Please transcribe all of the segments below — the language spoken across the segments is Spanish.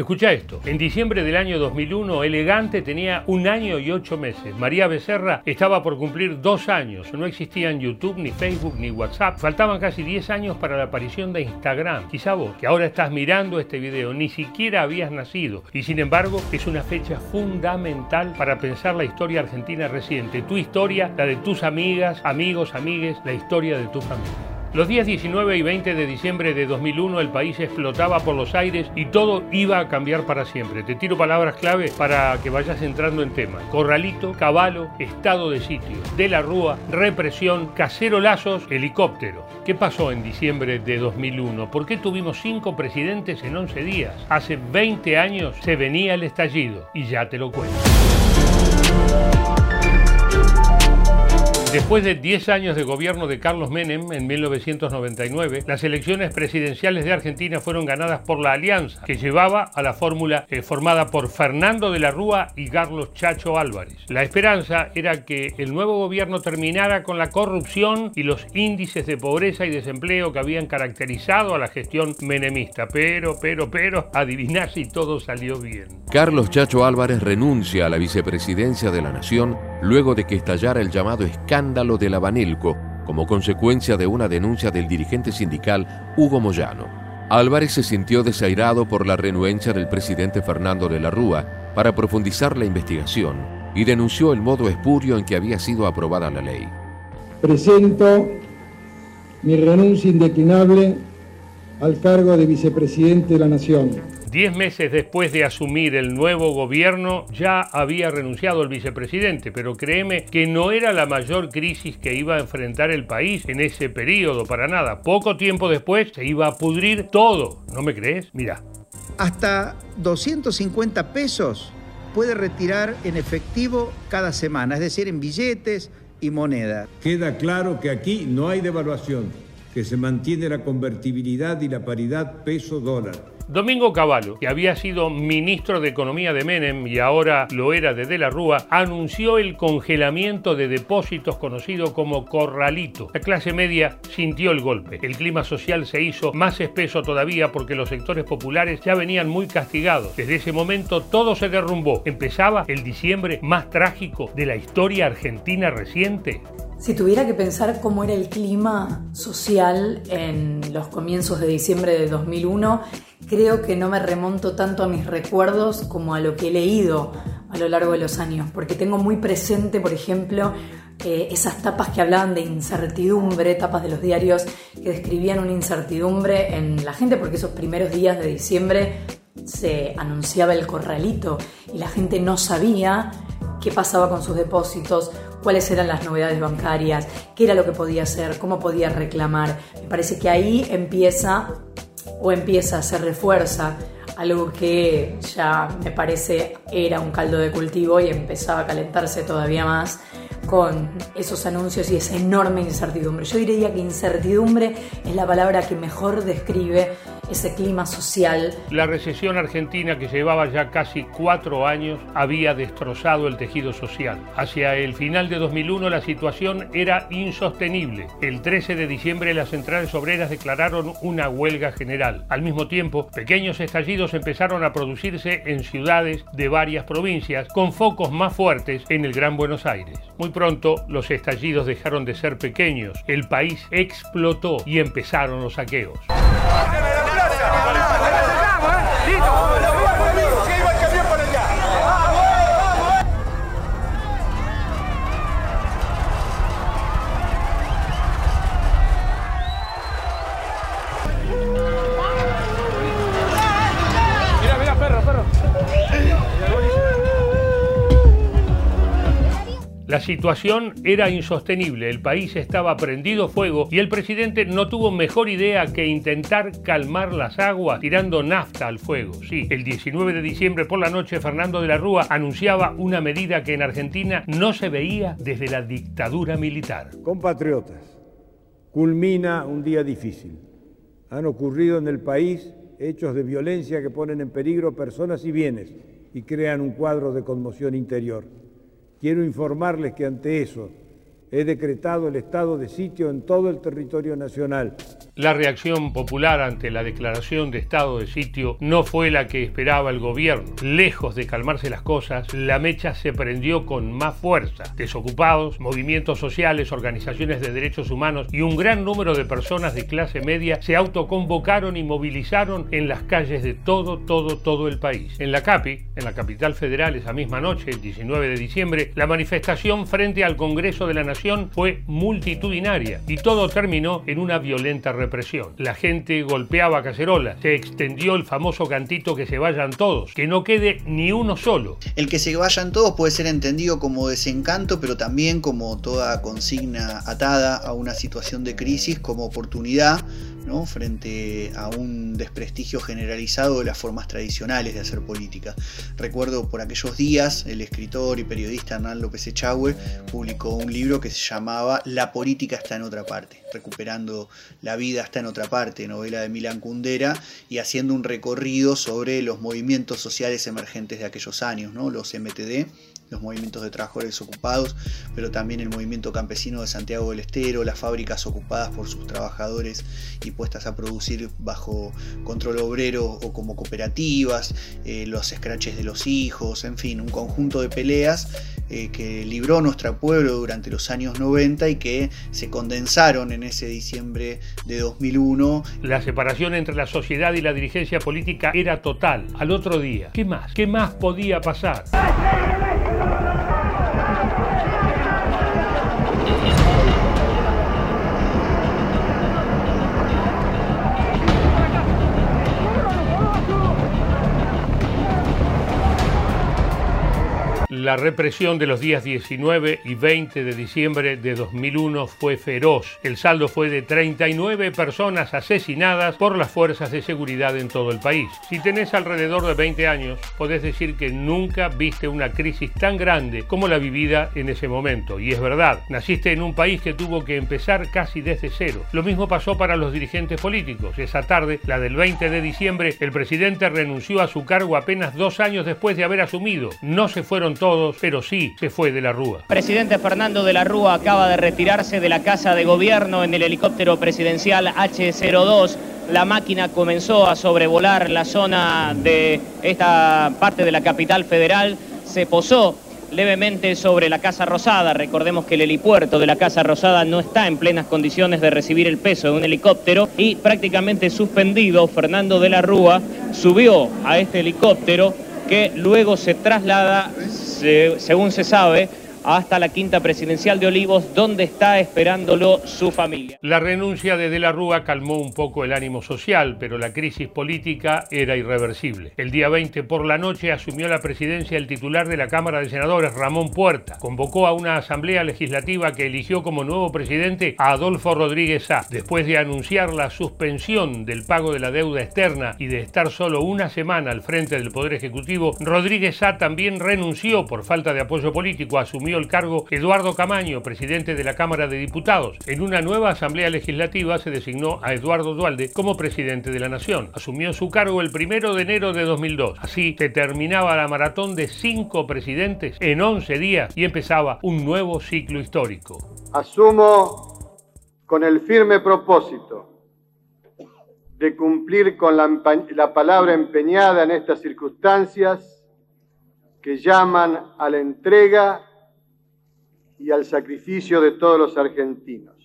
Escucha esto. En diciembre del año 2001, Elegante tenía un año y ocho meses. María Becerra estaba por cumplir dos años. No existían YouTube, ni Facebook, ni WhatsApp. Faltaban casi 10 años para la aparición de Instagram. Quizá vos, que ahora estás mirando este video, ni siquiera habías nacido. Y sin embargo, es una fecha fundamental para pensar la historia argentina reciente. Tu historia, la de tus amigas, amigos, amigues, la historia de tu familia. Los días 19 y 20 de diciembre de 2001 el país explotaba por los aires y todo iba a cambiar para siempre. Te tiro palabras clave para que vayas entrando en tema. Corralito, caballo, estado de sitio, de la rúa, represión, cacerolazos, helicóptero. ¿Qué pasó en diciembre de 2001? ¿Por qué tuvimos cinco presidentes en 11 días? Hace 20 años se venía el estallido y ya te lo cuento. Después de 10 años de gobierno de Carlos Menem en 1999, las elecciones presidenciales de Argentina fueron ganadas por la alianza que llevaba a la fórmula eh, formada por Fernando de la Rúa y Carlos Chacho Álvarez. La esperanza era que el nuevo gobierno terminara con la corrupción y los índices de pobreza y desempleo que habían caracterizado a la gestión menemista. Pero, pero, pero, adiviná si todo salió bien. Carlos Chacho Álvarez renuncia a la vicepresidencia de la Nación luego de que estallara el llamado escándalo de la Banilco como consecuencia de una denuncia del dirigente sindical Hugo Moyano. Álvarez se sintió desairado por la renuencia del presidente Fernando de la Rúa para profundizar la investigación y denunció el modo espurio en que había sido aprobada la ley. Presento mi renuncia indeclinable al cargo de vicepresidente de la Nación Diez meses después de asumir el nuevo gobierno ya había renunciado el vicepresidente, pero créeme que no era la mayor crisis que iba a enfrentar el país en ese periodo, para nada. Poco tiempo después se iba a pudrir todo. ¿No me crees? Mira. Hasta 250 pesos puede retirar en efectivo cada semana, es decir, en billetes y moneda. Queda claro que aquí no hay devaluación, que se mantiene la convertibilidad y la paridad peso-dólar Domingo Cavallo, que había sido ministro de Economía de Menem y ahora lo era de De la Rúa, anunció el congelamiento de depósitos conocido como corralito. La clase media sintió el golpe. El clima social se hizo más espeso todavía porque los sectores populares ya venían muy castigados. Desde ese momento todo se derrumbó. Empezaba el diciembre más trágico de la historia argentina reciente. Si tuviera que pensar cómo era el clima social en los comienzos de diciembre de 2001, creo que no me remonto tanto a mis recuerdos como a lo que he leído a lo largo de los años, porque tengo muy presente, por ejemplo, eh, esas tapas que hablaban de incertidumbre, tapas de los diarios que describían una incertidumbre en la gente, porque esos primeros días de diciembre se anunciaba el corralito y la gente no sabía qué pasaba con sus depósitos, cuáles eran las novedades bancarias, qué era lo que podía hacer, cómo podía reclamar. Me parece que ahí empieza o empieza, se refuerza algo que ya me parece era un caldo de cultivo y empezaba a calentarse todavía más con esos anuncios y esa enorme incertidumbre. Yo diría que incertidumbre es la palabra que mejor describe ese clima social. La recesión argentina que llevaba ya casi cuatro años había destrozado el tejido social. Hacia el final de 2001 la situación era insostenible. El 13 de diciembre las centrales obreras declararon una huelga general. Al mismo tiempo, pequeños estallidos empezaron a producirse en ciudades de varias provincias, con focos más fuertes en el Gran Buenos Aires. Muy pronto los estallidos dejaron de ser pequeños, el país explotó y empezaron los saqueos. Situación era insostenible, el país estaba prendido fuego y el presidente no tuvo mejor idea que intentar calmar las aguas tirando nafta al fuego. Sí, el 19 de diciembre por la noche Fernando de la Rúa anunciaba una medida que en Argentina no se veía desde la dictadura militar. Compatriotas, culmina un día difícil. Han ocurrido en el país hechos de violencia que ponen en peligro personas y bienes y crean un cuadro de conmoción interior. Quiero informarles que ante eso he decretado el estado de sitio en todo el territorio nacional. La reacción popular ante la declaración de estado de sitio no fue la que esperaba el gobierno. Lejos de calmarse las cosas, la mecha se prendió con más fuerza. Desocupados, movimientos sociales, organizaciones de derechos humanos y un gran número de personas de clase media se autoconvocaron y movilizaron en las calles de todo, todo, todo el país. En la CAPI, en la capital federal, esa misma noche, el 19 de diciembre, la manifestación frente al Congreso de la Nación fue multitudinaria y todo terminó en una violenta represión. La gente golpeaba cacerolas, se extendió el famoso cantito que se vayan todos, que no quede ni uno solo. El que se vayan todos puede ser entendido como desencanto, pero también como toda consigna atada a una situación de crisis, como oportunidad frente a un desprestigio generalizado de las formas tradicionales de hacer política. Recuerdo por aquellos días el escritor y periodista Hernán López Echagüe publicó un libro que se llamaba La política está en otra parte, recuperando la vida está en otra parte, novela de Milán Kundera, y haciendo un recorrido sobre los movimientos sociales emergentes de aquellos años, ¿no? los MTD los movimientos de trabajadores ocupados, pero también el movimiento campesino de Santiago del Estero, las fábricas ocupadas por sus trabajadores y puestas a producir bajo control obrero o como cooperativas, eh, los escraches de los hijos, en fin, un conjunto de peleas eh, que libró nuestro pueblo durante los años 90 y que se condensaron en ese diciembre de 2001. La separación entre la sociedad y la dirigencia política era total. Al otro día, ¿qué más? ¿Qué más podía pasar? La represión de los días 19 y 20 de diciembre de 2001 fue feroz. El saldo fue de 39 personas asesinadas por las fuerzas de seguridad en todo el país. Si tenés alrededor de 20 años, podés decir que nunca viste una crisis tan grande como la vivida en ese momento. Y es verdad, naciste en un país que tuvo que empezar casi desde cero. Lo mismo pasó para los dirigentes políticos. Esa tarde, la del 20 de diciembre, el presidente renunció a su cargo apenas dos años después de haber asumido. No se fueron todos pero sí se fue de la Rúa. Presidente Fernando de la Rúa acaba de retirarse de la Casa de Gobierno en el helicóptero presidencial H-02. La máquina comenzó a sobrevolar la zona de esta parte de la capital federal, se posó levemente sobre la Casa Rosada. Recordemos que el helipuerto de la Casa Rosada no está en plenas condiciones de recibir el peso de un helicóptero y prácticamente suspendido, Fernando de la Rúa subió a este helicóptero que luego se traslada según se sabe, hasta la quinta presidencial de Olivos, donde está esperándolo su familia. La renuncia de De la Rúa calmó un poco el ánimo social, pero la crisis política era irreversible. El día 20 por la noche asumió la presidencia el titular de la Cámara de Senadores, Ramón Puerta. Convocó a una asamblea legislativa que eligió como nuevo presidente a Adolfo Rodríguez Sá. Después de anunciar la suspensión del pago de la deuda externa y de estar solo una semana al frente del Poder Ejecutivo, Rodríguez Sá también renunció por falta de apoyo político, el cargo Eduardo Camaño, presidente de la Cámara de Diputados. En una nueva Asamblea Legislativa se designó a Eduardo Dualde como presidente de la Nación. Asumió su cargo el primero de enero de 2002. Así se terminaba la maratón de cinco presidentes en 11 días y empezaba un nuevo ciclo histórico. Asumo con el firme propósito de cumplir con la palabra empeñada en estas circunstancias que llaman a la entrega y al sacrificio de todos los argentinos.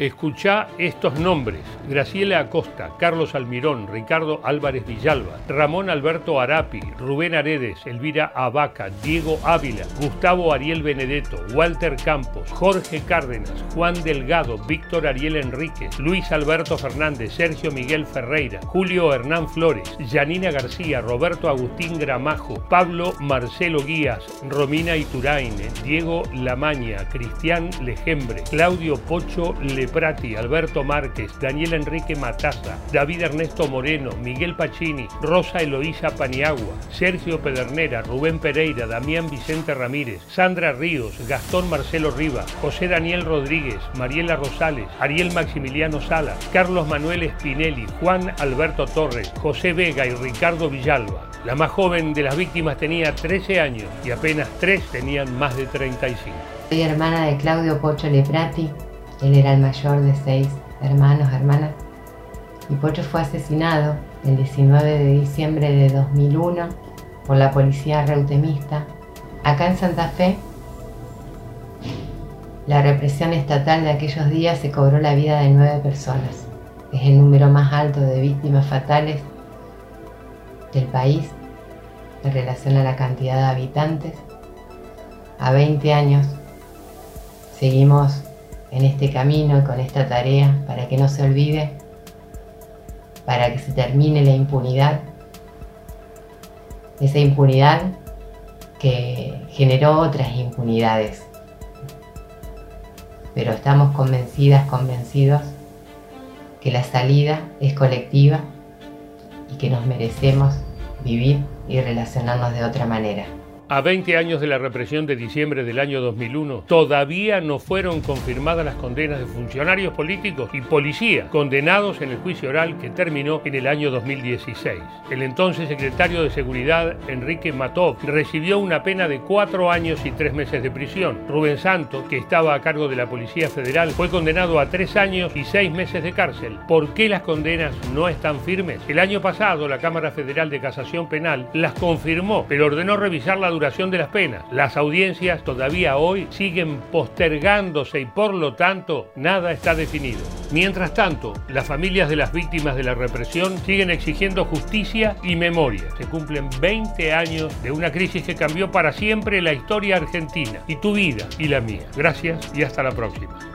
Escuchá estos nombres: Graciela Acosta, Carlos Almirón, Ricardo Álvarez Villalba, Ramón Alberto Arapi, Rubén Aredes, Elvira Abaca, Diego Ávila, Gustavo Ariel Benedetto, Walter Campos, Jorge Cárdenas, Juan Delgado, Víctor Ariel Enríquez, Luis Alberto Fernández, Sergio Miguel Ferreira, Julio Hernán Flores, Janina García, Roberto Agustín Gramajo, Pablo Marcelo Guías, Romina Iturain, Diego Lamaña, Cristian Lejembre, Claudio Pocho Le Prati, Alberto Márquez, Daniel Enrique Mataza, David Ernesto Moreno, Miguel Pacini, Rosa Eloísa Paniagua, Sergio Pedernera, Rubén Pereira, Damián Vicente Ramírez, Sandra Ríos, Gastón Marcelo Riva, José Daniel Rodríguez, Mariela Rosales, Ariel Maximiliano Sala, Carlos Manuel Spinelli, Juan Alberto Torres, José Vega y Ricardo Villalba. La más joven de las víctimas tenía 13 años y apenas tres tenían más de 35. Soy hermana de Claudio Pocho Leprati, él era el mayor de seis hermanos, hermanas. Mi Pocho fue asesinado el 19 de diciembre de 2001 por la policía reutemista. Acá en Santa Fe, la represión estatal de aquellos días se cobró la vida de nueve personas. Es el número más alto de víctimas fatales del país en relación a la cantidad de habitantes. A 20 años seguimos en este camino y con esta tarea para que no se olvide, para que se termine la impunidad, esa impunidad que generó otras impunidades. Pero estamos convencidas, convencidos que la salida es colectiva y que nos merecemos vivir y relacionarnos de otra manera. A 20 años de la represión de diciembre del año 2001, todavía no fueron confirmadas las condenas de funcionarios políticos y policías condenados en el juicio oral que terminó en el año 2016. El entonces secretario de Seguridad, Enrique Matov, recibió una pena de cuatro años y tres meses de prisión. Rubén Santo, que estaba a cargo de la Policía Federal, fue condenado a tres años y seis meses de cárcel. ¿Por qué las condenas no están firmes? El año pasado, la Cámara Federal de Casación Penal las confirmó, pero ordenó revisar la duración de las penas. Las audiencias todavía hoy siguen postergándose y por lo tanto nada está definido. Mientras tanto, las familias de las víctimas de la represión siguen exigiendo justicia y memoria. Se cumplen 20 años de una crisis que cambió para siempre la historia argentina y tu vida y la mía. Gracias y hasta la próxima.